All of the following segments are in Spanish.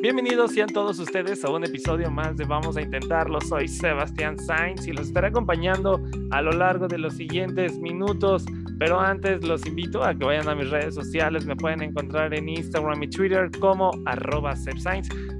Bienvenidos sean todos ustedes a un episodio más de Vamos a Intentarlo. Soy Sebastián Sainz y los estaré acompañando a lo largo de los siguientes minutos. Pero antes los invito a que vayan a mis redes sociales. Me pueden encontrar en Instagram y Twitter como arroba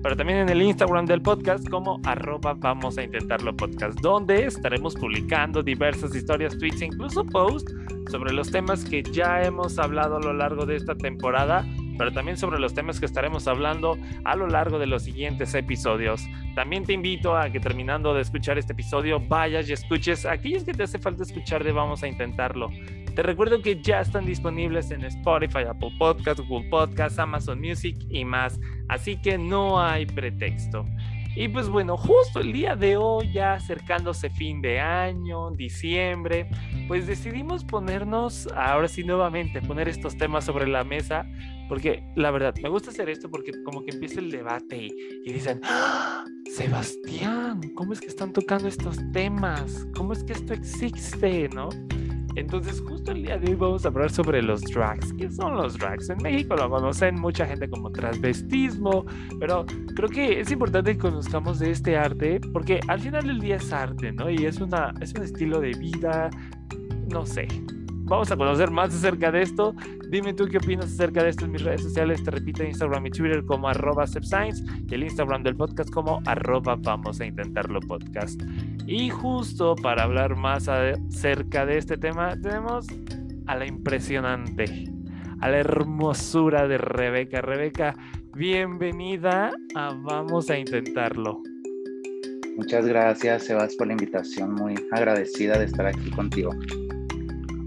pero también en el Instagram del podcast como arroba Vamos a Intentarlo Podcast, donde estaremos publicando diversas historias, tweets e incluso posts sobre los temas que ya hemos hablado a lo largo de esta temporada pero también sobre los temas que estaremos hablando a lo largo de los siguientes episodios. También te invito a que terminando de escuchar este episodio vayas y escuches aquellos que te hace falta escuchar de Vamos a Intentarlo. Te recuerdo que ya están disponibles en Spotify, Apple Podcasts, Google Podcasts, Amazon Music y más, así que no hay pretexto. Y pues bueno, justo el día de hoy, ya acercándose fin de año, diciembre, pues decidimos ponernos, ahora sí nuevamente, poner estos temas sobre la mesa, porque la verdad, me gusta hacer esto porque como que empieza el debate y, dicen, ¡Ah! Sebastián, ¿cómo es que están tocando estos temas? ¿Cómo es que esto existe? ¿No? Entonces, justo el día de hoy vamos a hablar sobre los drags. ¿Qué son los drags? En México lo conocen mucha gente como transvestismo, pero creo que es importante que conozcamos de este arte porque al final del día es arte, ¿no? Y es, una, es un estilo de vida, no sé, vamos a conocer más acerca de esto. Dime tú qué opinas acerca de esto en mis redes sociales. Te repito, Instagram y Twitter como arroba y el Instagram del podcast como arroba vamos a intentarlo podcast. Y justo para hablar más acerca de este tema, tenemos a la impresionante, a la hermosura de Rebeca. Rebeca, bienvenida a Vamos a Intentarlo. Muchas gracias, Sebas, por la invitación. Muy agradecida de estar aquí contigo.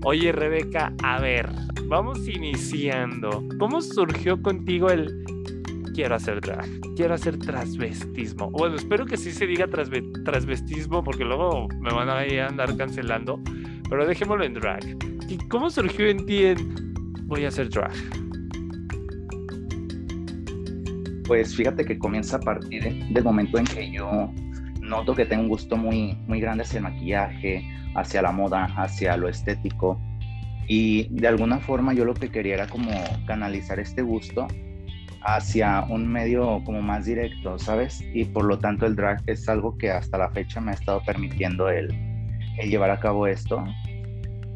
Oye, Rebeca, a ver, vamos iniciando. ¿Cómo surgió contigo el quiero hacer drag? Quiero hacer transvestismo. Bueno, espero que sí se diga transvestismo porque luego me van a andar cancelando. Pero dejémoslo en drag. ¿Y cómo surgió en ti el voy a hacer drag? Pues fíjate que comienza a partir del momento en que yo noto que tengo un gusto muy, muy grande hacia el maquillaje, hacia la moda, hacia lo estético. Y de alguna forma yo lo que quería era como canalizar este gusto hacia un medio como más directo, ¿sabes? Y por lo tanto el drag es algo que hasta la fecha me ha estado permitiendo el, el llevar a cabo esto,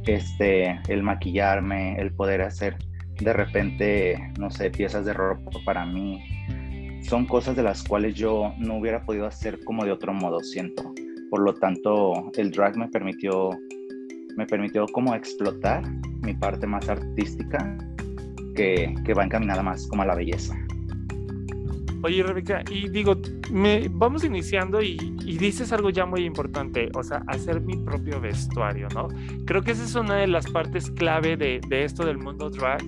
este, el maquillarme, el poder hacer de repente, no sé, piezas de ropa para mí. Son cosas de las cuales yo no hubiera podido hacer como de otro modo, siento. Por lo tanto, el drag me permitió, me permitió como explotar mi parte más artística que, que va encaminada más como a la belleza. Oye, Rebeca, y digo, me, vamos iniciando y, y, dices algo ya muy importante, o sea, hacer mi propio vestuario, ¿no? Creo que esa es una de las partes clave de, de esto del mundo drag,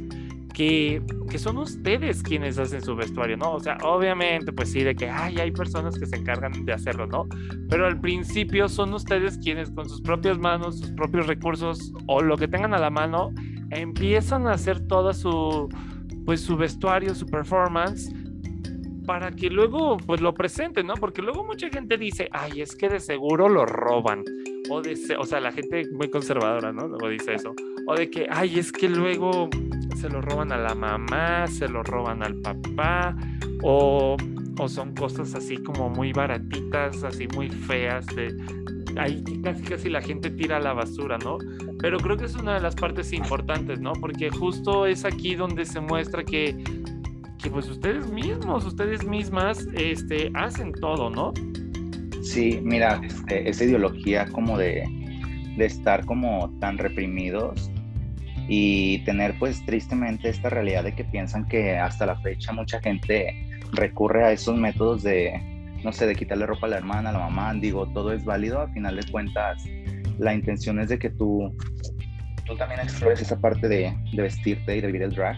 que, que, son ustedes quienes hacen su vestuario, ¿no? O sea, obviamente, pues sí, de que ay, hay personas que se encargan de hacerlo, ¿no? Pero al principio son ustedes quienes con sus propias manos, sus propios recursos o lo que tengan a la mano, empiezan a hacer toda su, pues su vestuario, su performance para que luego pues lo presenten, ¿no? Porque luego mucha gente dice, ay, es que de seguro lo roban. O, de, o sea, la gente muy conservadora, ¿no? Luego dice eso. O de que, ay, es que luego se lo roban a la mamá, se lo roban al papá, o, o son cosas así como muy baratitas, así muy feas, de ahí casi casi la gente tira la basura, ¿no? Pero creo que es una de las partes importantes, ¿no? Porque justo es aquí donde se muestra que, que pues ustedes mismos, ustedes mismas, este, hacen todo, ¿no? Sí, mira, este, esa ideología como de, de estar como tan reprimidos y tener pues tristemente esta realidad de que piensan que hasta la fecha mucha gente recurre a esos métodos de, no sé, de quitarle ropa a la hermana, a la mamá, digo, todo es válido, a final de cuentas la intención es de que tú, tú también explores esa parte de, de vestirte y de vivir el drag,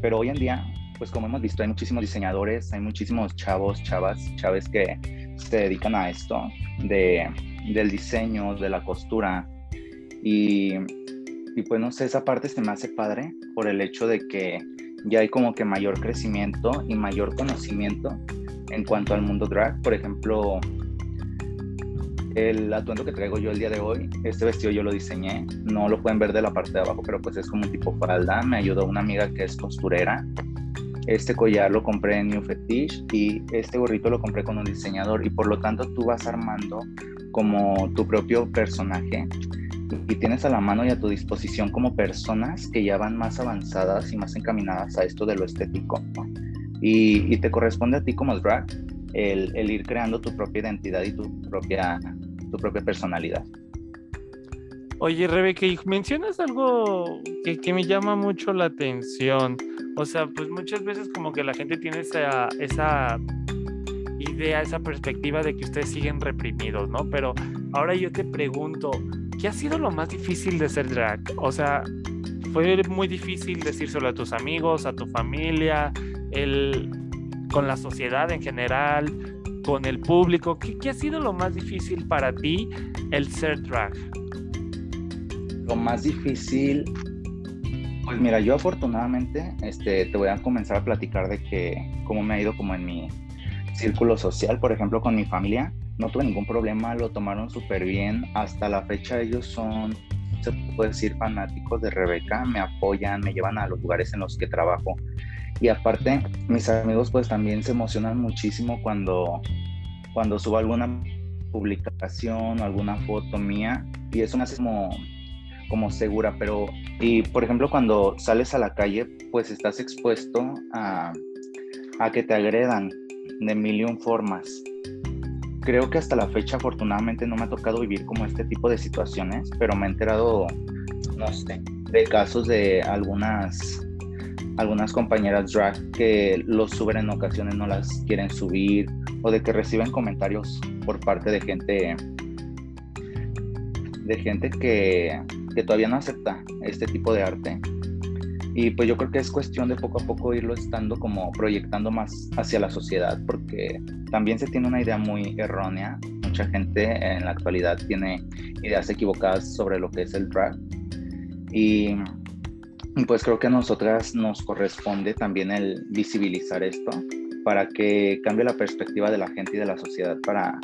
pero hoy en día, pues como hemos visto, hay muchísimos diseñadores, hay muchísimos chavos, chavas, chaves que se dedican a esto de, del diseño, de la costura. Y, y pues no sé, esa parte se me hace padre por el hecho de que ya hay como que mayor crecimiento y mayor conocimiento en cuanto al mundo drag. Por ejemplo, el atuendo que traigo yo el día de hoy, este vestido yo lo diseñé, no lo pueden ver de la parte de abajo, pero pues es como un tipo falda, me ayudó una amiga que es costurera. Este collar lo compré en New Fetish y este gorrito lo compré con un diseñador y por lo tanto tú vas armando como tu propio personaje y tienes a la mano y a tu disposición como personas que ya van más avanzadas y más encaminadas a esto de lo estético. Y, te corresponde a ti como drag el, el, ir creando tu propia identidad y tu propia, tu propia personalidad. Oye, Rebeca, mencionas algo que, que, me llama mucho la atención. O sea, pues muchas veces como que la gente tiene esa, esa idea, esa perspectiva de que ustedes siguen reprimidos, ¿no? Pero ahora yo te pregunto, ¿qué ha sido lo más difícil de ser drag? O sea, fue muy difícil decírselo a tus amigos, a tu familia, el, con la sociedad en general, con el público. ¿Qué, ¿Qué, ha sido lo más difícil para ti el ser drag? Lo más difícil, pues mira, yo afortunadamente este, te voy a comenzar a platicar de que cómo me ha ido como en mi círculo social, por ejemplo, con mi familia no tuve ningún problema, lo tomaron súper bien. Hasta la fecha ellos son, se puede decir, fanáticos de Rebeca, me apoyan, me llevan a los lugares en los que trabajo. Y aparte, mis amigos pues también se emocionan muchísimo cuando, cuando subo alguna publicación, alguna foto mía, y me hace como, como segura, pero, y por ejemplo, cuando sales a la calle, pues estás expuesto a, a que te agredan de mil y un formas creo que hasta la fecha afortunadamente no me ha tocado vivir como este tipo de situaciones, pero me he enterado, no sé, de casos de algunas algunas compañeras drag que los suben en ocasiones no las quieren subir o de que reciben comentarios por parte de gente de gente que, que todavía no acepta este tipo de arte y pues yo creo que es cuestión de poco a poco irlo estando como proyectando más hacia la sociedad, porque también se tiene una idea muy errónea. Mucha gente en la actualidad tiene ideas equivocadas sobre lo que es el drag. Y pues creo que a nosotras nos corresponde también el visibilizar esto para que cambie la perspectiva de la gente y de la sociedad para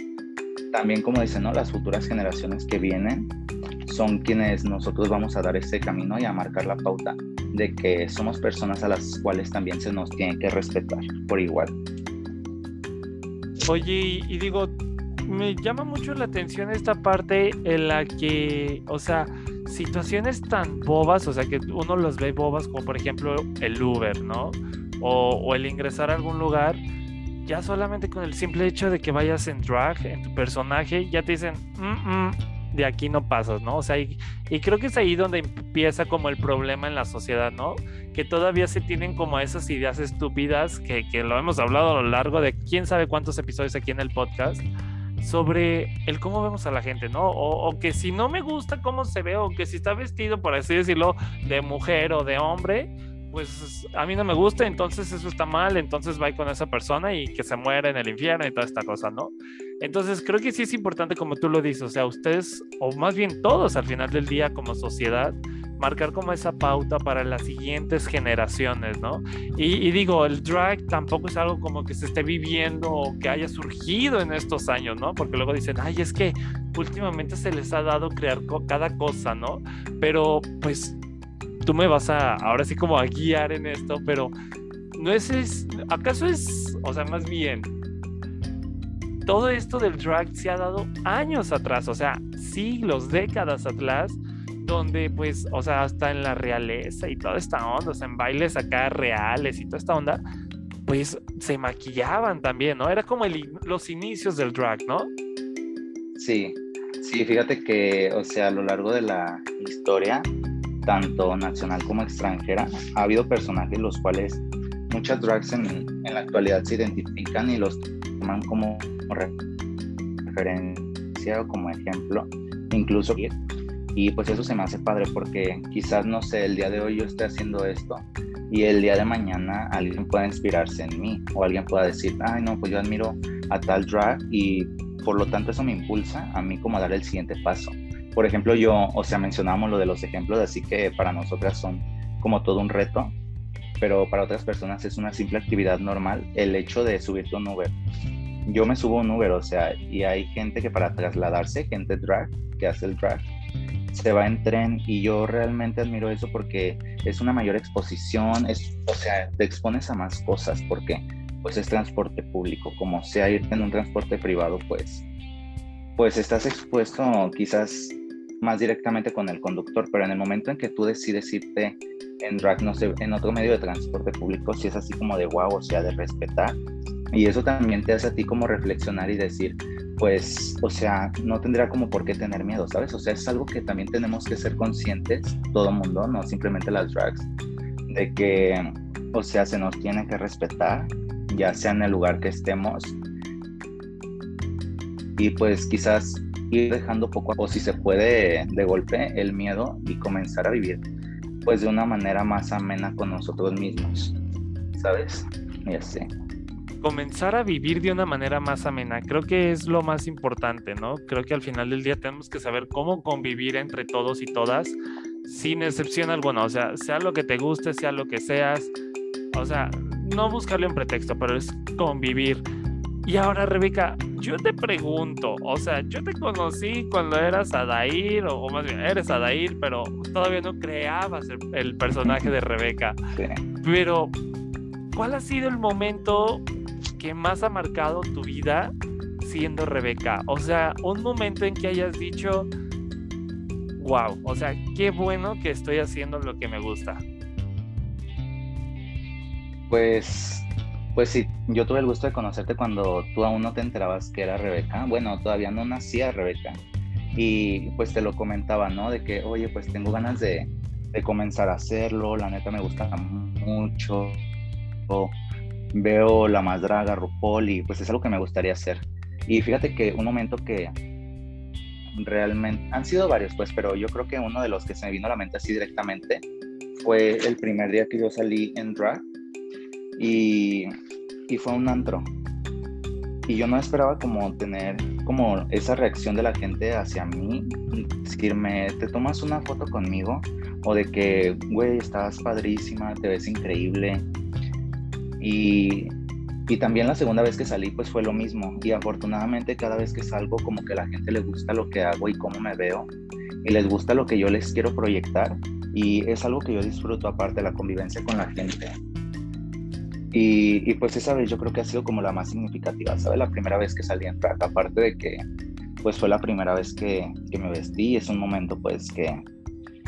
también, como dicen, ¿no? las futuras generaciones que vienen son quienes nosotros vamos a dar ese camino y a marcar la pauta de que somos personas a las cuales también se nos tiene que respetar por igual. Oye, y digo, me llama mucho la atención esta parte en la que, o sea, situaciones tan bobas, o sea, que uno los ve bobas, como por ejemplo el Uber, ¿no? O, o el ingresar a algún lugar, ya solamente con el simple hecho de que vayas en drag, en tu personaje, ya te dicen, mm, mm, de aquí no pasas, ¿no? O sea, y, creo que es ahí donde empieza como el problema en la sociedad, ¿no? Que todavía se tienen como esas ideas estúpidas que, que lo hemos hablado a lo largo de quién sabe cuántos episodios aquí en el podcast sobre el cómo vemos a la gente, ¿no? O, o, que si no me gusta cómo se ve, o que si está vestido, por así decirlo, de mujer o de hombre, pues a mí no me gusta, entonces eso está mal, entonces va con esa persona y que se muera en el infierno y toda esta cosa, ¿no? Entonces creo que sí es importante, como tú lo dices, o sea, ustedes, o más bien todos al final del día como sociedad, marcar como esa pauta para las siguientes generaciones, ¿no? Y, digo, el drag tampoco es algo como que se esté viviendo o que haya surgido en estos años, ¿no? Porque luego dicen, ay, es que últimamente se les ha dado crear cada cosa, ¿no? Pero pues tú me vas a, ahora sí como a guiar en esto, pero no es, es, ¿acaso es, o sea, más bien, todo esto del drag se ha dado años atrás, o sea, siglos, décadas atrás, donde pues, o sea, hasta en la realeza y toda esta onda, o sea, en bailes acá reales y toda esta onda, pues se maquillaban también, ¿no? Era como los inicios del drag, ¿no? Sí, sí, fíjate que, o sea, a lo largo de la historia, tanto nacional como extranjera, ha habido personajes los cuales muchas drags en, la actualidad se identifican y los toman como referencia o como ejemplo, incluso y pues eso se me hace padre porque quizás no sé, el día de hoy yo esté haciendo esto y el día de mañana alguien pueda inspirarse en mí o alguien pueda decir, ay no, pues yo admiro a tal drag y por lo tanto eso me impulsa a mí como a dar el siguiente paso. Por ejemplo, yo, o sea, mencionamos lo de los ejemplos, así que para nosotras son como todo un reto, pero para otras personas es una simple actividad normal el hecho de subirte un Uber. Yo me subo un Uber, o sea, y hay gente que para trasladarse, gente drag, que hace el drag, se va en tren y yo realmente admiro eso porque es una mayor exposición, es, o sea, te expones a más cosas porque pues es transporte público, como sea irte en un transporte privado, pues pues estás expuesto quizás más directamente con el conductor, pero en el momento en que tú decides irte en drag, no sé, en otro medio de transporte público, si es así como de wow, o sea, de respetar, y eso también te hace a ti como reflexionar y decir, pues, o sea, no tendría como por qué tener miedo, ¿sabes? O sea, es algo que también tenemos que ser conscientes, todo mundo, no simplemente las drags, de que, o sea, se nos tiene que respetar, ya sea en el lugar que estemos. Y pues quizás ir dejando poco a poco, si se puede, de golpe, el miedo y comenzar a vivir, pues de una manera más amena con nosotros mismos, ¿sabes? Y así comenzar a vivir de una manera más amena. Creo que es lo más importante, ¿no? Creo que al final del día tenemos que saber cómo convivir entre todos y todas, sin excepción alguna. O sea, sea lo que te guste, sea lo que seas. O sea, no buscarle un pretexto, pero es convivir. Y ahora, Rebeca, yo te pregunto, o sea, yo te conocí cuando eras Adair, o, más bien, eres Adair, pero todavía no creabas el, el personaje de Rebeca. Pero, ¿cuál ha sido el momento que más ha marcado tu vida siendo Rebeca? O sea, un momento en que hayas dicho, wow, o sea, qué bueno que estoy haciendo lo que me gusta. Pues, pues sí, yo tuve el gusto de conocerte cuando tú aún no te enterabas que era Rebeca. Bueno, todavía no nacía Rebeca. Y pues te lo comentaba, ¿no? De que, oye, pues tengo ganas de, de comenzar a hacerlo, la neta me gusta mucho veo La Más Draga, RuPaul y pues es algo que me gustaría hacer. Y fíjate que un momento que realmente, han sido varios pues, pero yo creo que uno de los que se me vino a la mente así directamente fue el primer día que yo salí en drag y, y fue un antro. Y yo no esperaba como tener como esa reacción de la gente hacia mí, decirme, ¿te tomas una foto conmigo? O de que, güey, estás padrísima, te ves increíble, y, y también la segunda vez que salí pues fue lo mismo y afortunadamente cada vez que salgo como que la gente le gusta lo que hago y cómo me veo y les gusta lo que yo les quiero proyectar y es algo que yo disfruto aparte de la convivencia con la gente. Y, y, pues esa vez yo creo que ha sido como la más significativa, ¿sabes? La primera vez que salí en track, aparte de que pues fue la primera vez que, que me vestí, es un momento pues que,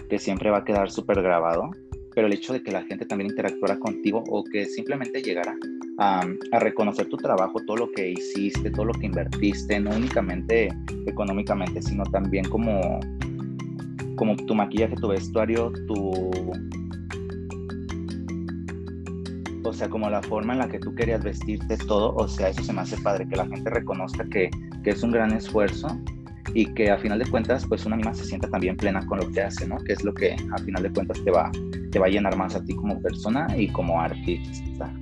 que siempre va a quedar súper grabado pero el hecho de que la gente también interactuara contigo o que simplemente llegara a, reconocer tu trabajo, todo lo que hiciste, todo lo que invertiste, no únicamente económicamente, sino también como, como tu maquillaje, tu vestuario, tu... O sea, como la forma en la que tú querías vestirte, todo, o sea, eso se me hace padre, que la gente reconozca que, que es un gran esfuerzo y que a final de cuentas pues una misma se sienta también plena con lo que hace, ¿no? Que es lo que a final de cuentas te va, te va a llenar más a ti como persona y como artista.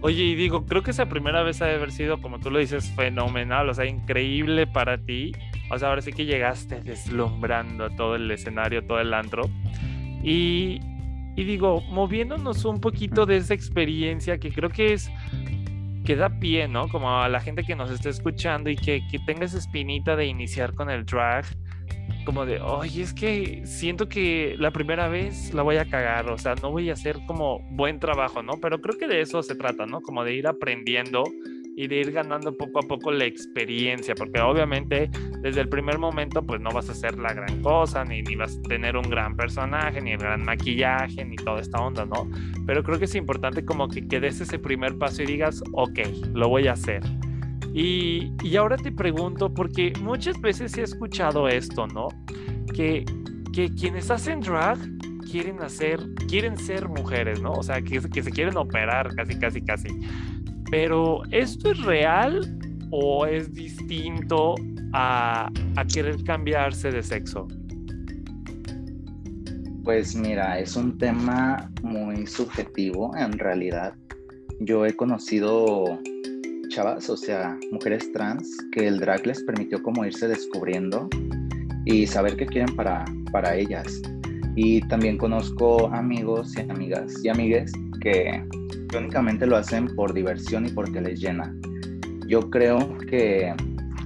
Oye, y digo, creo que esa primera vez ha de haber sido, como tú lo dices, fenomenal, o sea, increíble para ti. O sea, ahora sí que llegaste deslumbrando todo el escenario, todo el antro. Y, y digo, moviéndonos un poquito de esa experiencia que creo que es que da pie, ¿no? Como a la gente que nos esté escuchando y que, que tenga esa espinita de iniciar con el drag, como de, oye, es que siento que la primera vez la voy a cagar, o sea, no voy a hacer como buen trabajo, ¿no? Pero creo que de eso se trata, ¿no? Como de ir aprendiendo y de ir ganando poco a poco la experiencia, porque obviamente desde el primer momento pues no vas a hacer la gran cosa, ni, ni vas a tener un gran personaje, ni el gran maquillaje, ni toda esta onda, ¿no? Pero creo que es importante como que, que des ese primer paso y digas, ok, lo voy a hacer. Y, y ahora te pregunto, porque muchas veces he escuchado esto, ¿no? Que, que quienes hacen drag quieren hacer, quieren ser mujeres, ¿no? O sea, que, que se quieren operar casi, casi, casi. Pero ¿esto es real o es distinto a, querer cambiarse de sexo? Pues mira, es un tema muy subjetivo en realidad. Yo he conocido chavas, o sea, mujeres trans, que el drag les permitió como irse descubriendo y saber qué quieren para, para ellas. Y también conozco amigos y amigas y amigues que únicamente lo hacen por diversión y porque les llena. Yo creo que,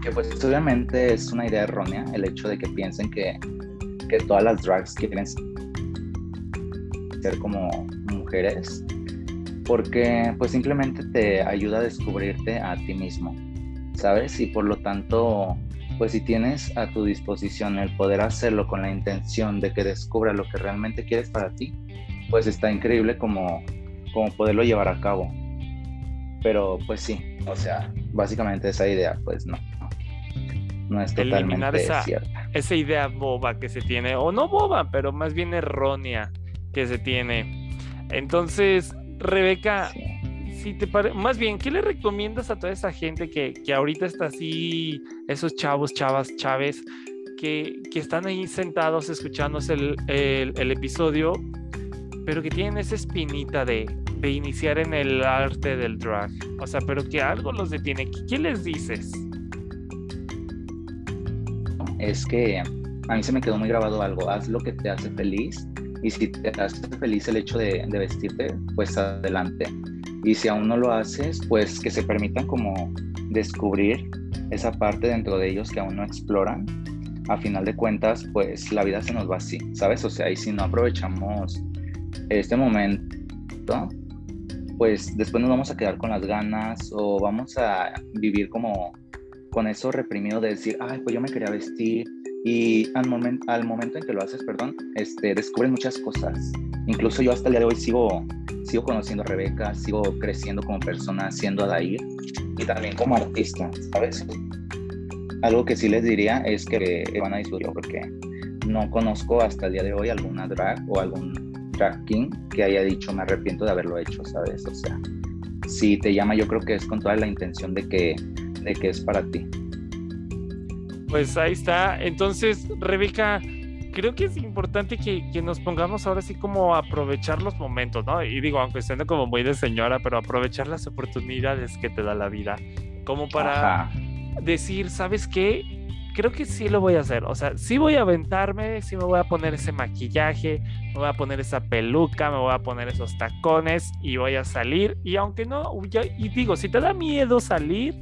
que pues obviamente es una idea errónea el hecho de que piensen que, que todas las drags quieren ser como mujeres porque pues simplemente te ayuda a descubrirte a ti mismo, ¿sabes? Y por lo tanto, pues si tienes a tu disposición el poder hacerlo con la intención de que descubra lo que realmente quieres para ti, pues está increíble como, como poderlo llevar a cabo. Pero pues sí, o sea, básicamente esa idea, pues no, no, es totalmente esa, cierta. Esa idea boba que se tiene, o no boba, pero más bien errónea que se tiene. Entonces, Rebeca, si te más bien, ¿qué le recomiendas a toda esa gente que, que ahorita está así, esos chavos, chavas, chaves, que, que están ahí sentados escuchándose el, el, episodio, pero que tienen esa espinita de, de, iniciar en el arte del drag? O sea, pero que algo los detiene. ¿Qué les dices? Es que a mí se me quedó muy grabado algo. Haz lo que te hace feliz y si te hace feliz el hecho de, vestirte, pues adelante. Y si aún no lo haces, pues que se permitan como descubrir esa parte dentro de ellos que aún no exploran. A final de cuentas, pues la vida se nos va así, ¿sabes? O sea, y si no aprovechamos este momento, pues después nos vamos a quedar con las ganas o vamos a vivir como con eso reprimido de decir, ay, pues yo me quería vestir, y al, momento al momento en que lo haces, perdón, este, descubres muchas cosas. Incluso yo hasta el día de hoy sigo, sigo conociendo a Rebeca, sigo creciendo como persona, siendo Adair y también como artista, ¿sabes? Algo que sí les diría es que van a disfrutar porque no conozco hasta el día de hoy alguna drag o algún drag king que haya dicho me arrepiento de haberlo hecho, ¿sabes? O sea, si te llama yo creo que es con toda la intención de que, de que es para ti. Pues ahí está. Entonces, Rebeca, creo que es importante que, que, nos pongamos ahora sí como a aprovechar los momentos, ¿no? Y digo, aunque siendo como muy de señora, pero aprovechar las oportunidades que te da la vida. Como para decir, ¿sabes qué? Creo que sí lo voy a hacer. O sea, sí voy a aventarme, sí me voy a poner ese maquillaje, me voy a poner esa peluca, me voy a poner esos tacones y voy a salir. Y aunque no, y digo, si te da miedo salir,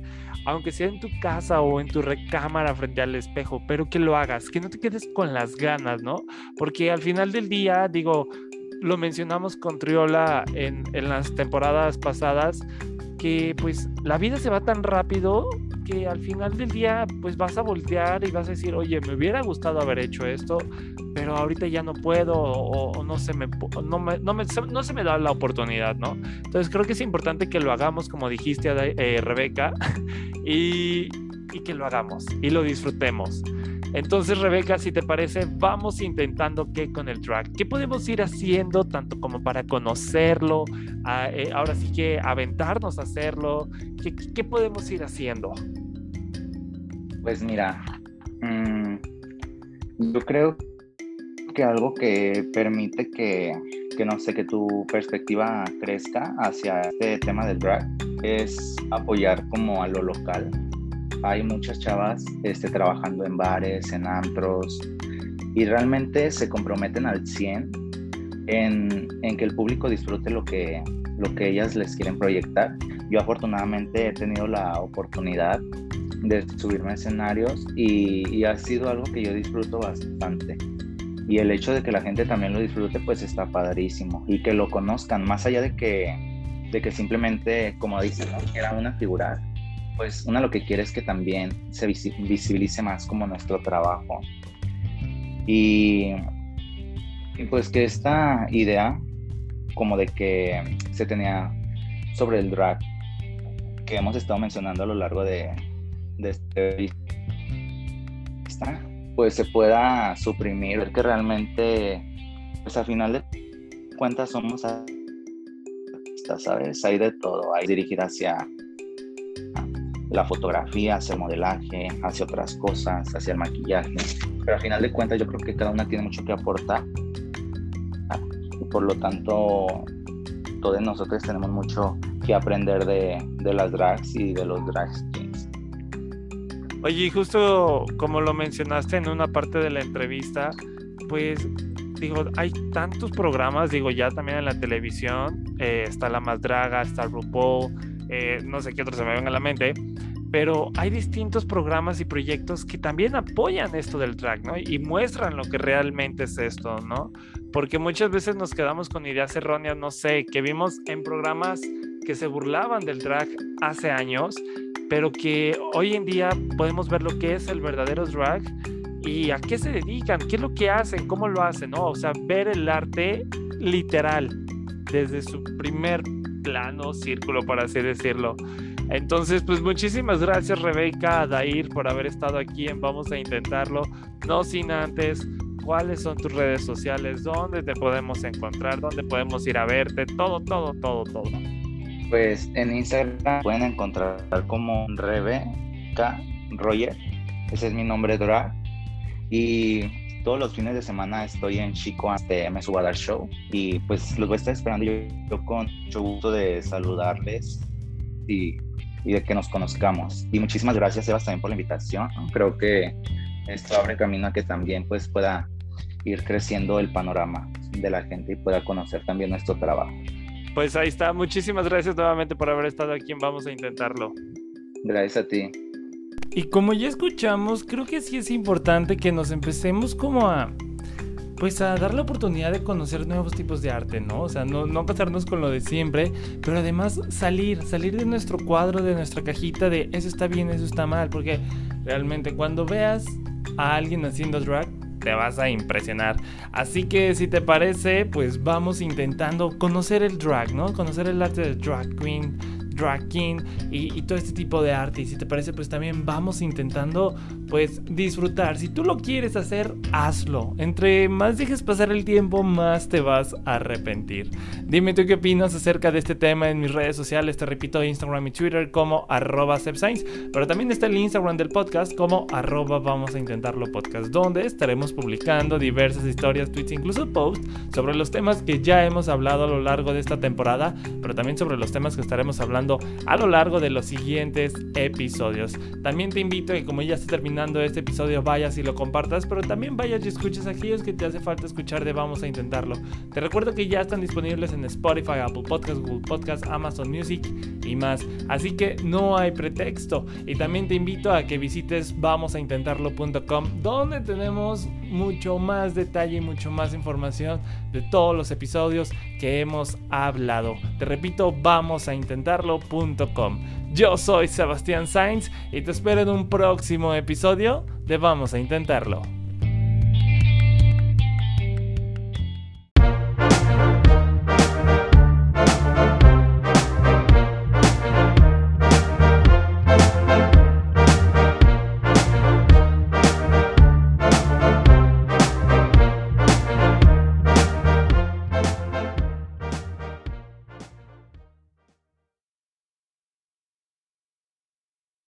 aunque sea en tu casa o en tu recámara frente al espejo, pero que lo hagas, que no te quedes con las ganas, ¿no? Porque al final del día, digo, lo mencionamos con Triola en, en las temporadas pasadas, que pues la vida se va tan rápido que al final del día pues vas a voltear y vas a decir, oye, me hubiera gustado haber hecho esto, pero ahorita ya no puedo o, no, se me, no, se me da la oportunidad, ¿no? Entonces creo que es importante que lo hagamos, como dijiste, eh, Rebeca, y, y que lo hagamos y lo disfrutemos. Entonces, Rebeca, si te parece, vamos intentando qué con el drag. ¿Qué podemos ir haciendo tanto como para conocerlo? Eh, ahora sí que aventarnos a hacerlo. ¿Qué, podemos ir haciendo? Pues mira, mm, yo creo que algo que permite que, que, no sé, que tu perspectiva crezca hacia este tema del drag es apoyar como a lo local hay muchas chavas este, trabajando en bares, en antros, y realmente se comprometen al 100 en, en, que el público disfrute lo que, lo que ellas les quieren proyectar. Yo afortunadamente he tenido la oportunidad de subirme a escenarios y, y, ha sido algo que yo disfruto bastante. Y el hecho de que la gente también lo disfrute pues está padrísimo y que lo conozcan más allá de que, de que simplemente, como dicen, era una figura pues una lo que quiere es que también se visibilice más como nuestro trabajo. Y, pues que esta idea como de que se tenía sobre el drag que hemos estado mencionando a lo largo de, de este pues se pueda suprimir, que realmente, pues a final de cuentas somos artistas, ¿sabes? Hay de todo, hay dirigir hacia la fotografía, hacia el modelaje, hacia otras cosas, hacia el maquillaje. Pero al final de cuentas yo creo que cada una tiene mucho que aportar por lo tanto todos nosotros tenemos mucho que aprender de, de las drags y de los drag queens. Oye, justo como lo mencionaste en una parte de la entrevista, pues digo, hay tantos programas, digo, ya también en la televisión, eh, está La Más Draga, está RuPaul, eh, no sé qué otros se me ven a la mente, pero hay distintos programas y proyectos que también apoyan esto del drag, ¿no? Y muestran lo que realmente es esto, ¿no? Porque muchas veces nos quedamos con ideas erróneas, no sé, que vimos en programas que se burlaban del drag hace años, pero que hoy en día podemos ver lo que es el verdadero drag y a qué se dedican, qué es lo que hacen, cómo lo hacen, ¿no? O sea, ver el arte literal desde su primer plano, círculo, por así decirlo. Entonces, pues muchísimas gracias Rebeca, Dair, por haber estado aquí en Vamos a Intentarlo. No sin antes, ¿cuáles son tus redes sociales? ¿Dónde te podemos encontrar? ¿Dónde podemos ir a verte? Todo, todo, todo, todo. Pues en Instagram pueden encontrar como Rebeca Roger. Ese es mi nombre drag. Y todos los fines de semana estoy en Chico ante me subo show. Y pues los voy a estar esperando yo, con mucho gusto de saludarles y, y, de que nos conozcamos. Y muchísimas gracias, Sebas, también por la invitación. Creo que esto abre camino a que también pues pueda ir creciendo el panorama de la gente y pueda conocer también nuestro trabajo. Pues ahí está. Muchísimas gracias nuevamente por haber estado aquí Vamos a Intentarlo. Gracias a ti. Y como ya escuchamos, creo que sí es importante que nos empecemos como a pues a dar la oportunidad de conocer nuevos tipos de arte, ¿no? O sea, no, no con lo de siempre, pero además salir, salir de nuestro cuadro, de nuestra cajita de eso está bien, eso está mal, porque realmente cuando veas a alguien haciendo drag, te vas a impresionar. Así que si te parece, pues vamos intentando conocer el drag, ¿no? Conocer el arte de drag queen, drag king y, todo este tipo de arte. Y si te parece, pues también vamos intentando pues disfrutar. Si tú lo quieres hacer, hazlo. Entre más dejes pasar el tiempo, más te vas a arrepentir. Dime tú qué opinas acerca de este tema en mis redes sociales. Te repito, Instagram y Twitter como arroba Pero también está el Instagram del podcast como arroba vamos a intentarlo podcast, donde estaremos publicando diversas historias, tweets, incluso posts sobre los temas que ya hemos hablado a lo largo de esta temporada, pero también sobre los temas que estaremos hablando a lo largo de los siguientes episodios. También te invito a que como ya está terminando este episodio vayas y lo compartas, pero también vayas y escuches aquellos que te hace falta escuchar de Vamos a Intentarlo. Te recuerdo que ya están disponibles en Spotify, Apple Podcasts, Google Podcasts, Amazon Music y más. Así que no hay pretexto. Y también te invito a que visites vamosaintentarlo.com donde tenemos mucho más detalle y mucho más información de todos los episodios que hemos hablado. Te repito, vamos a intentarlo.com. Yo soy Sebastián Sainz y te espero en un próximo episodio de Vamos a Intentarlo.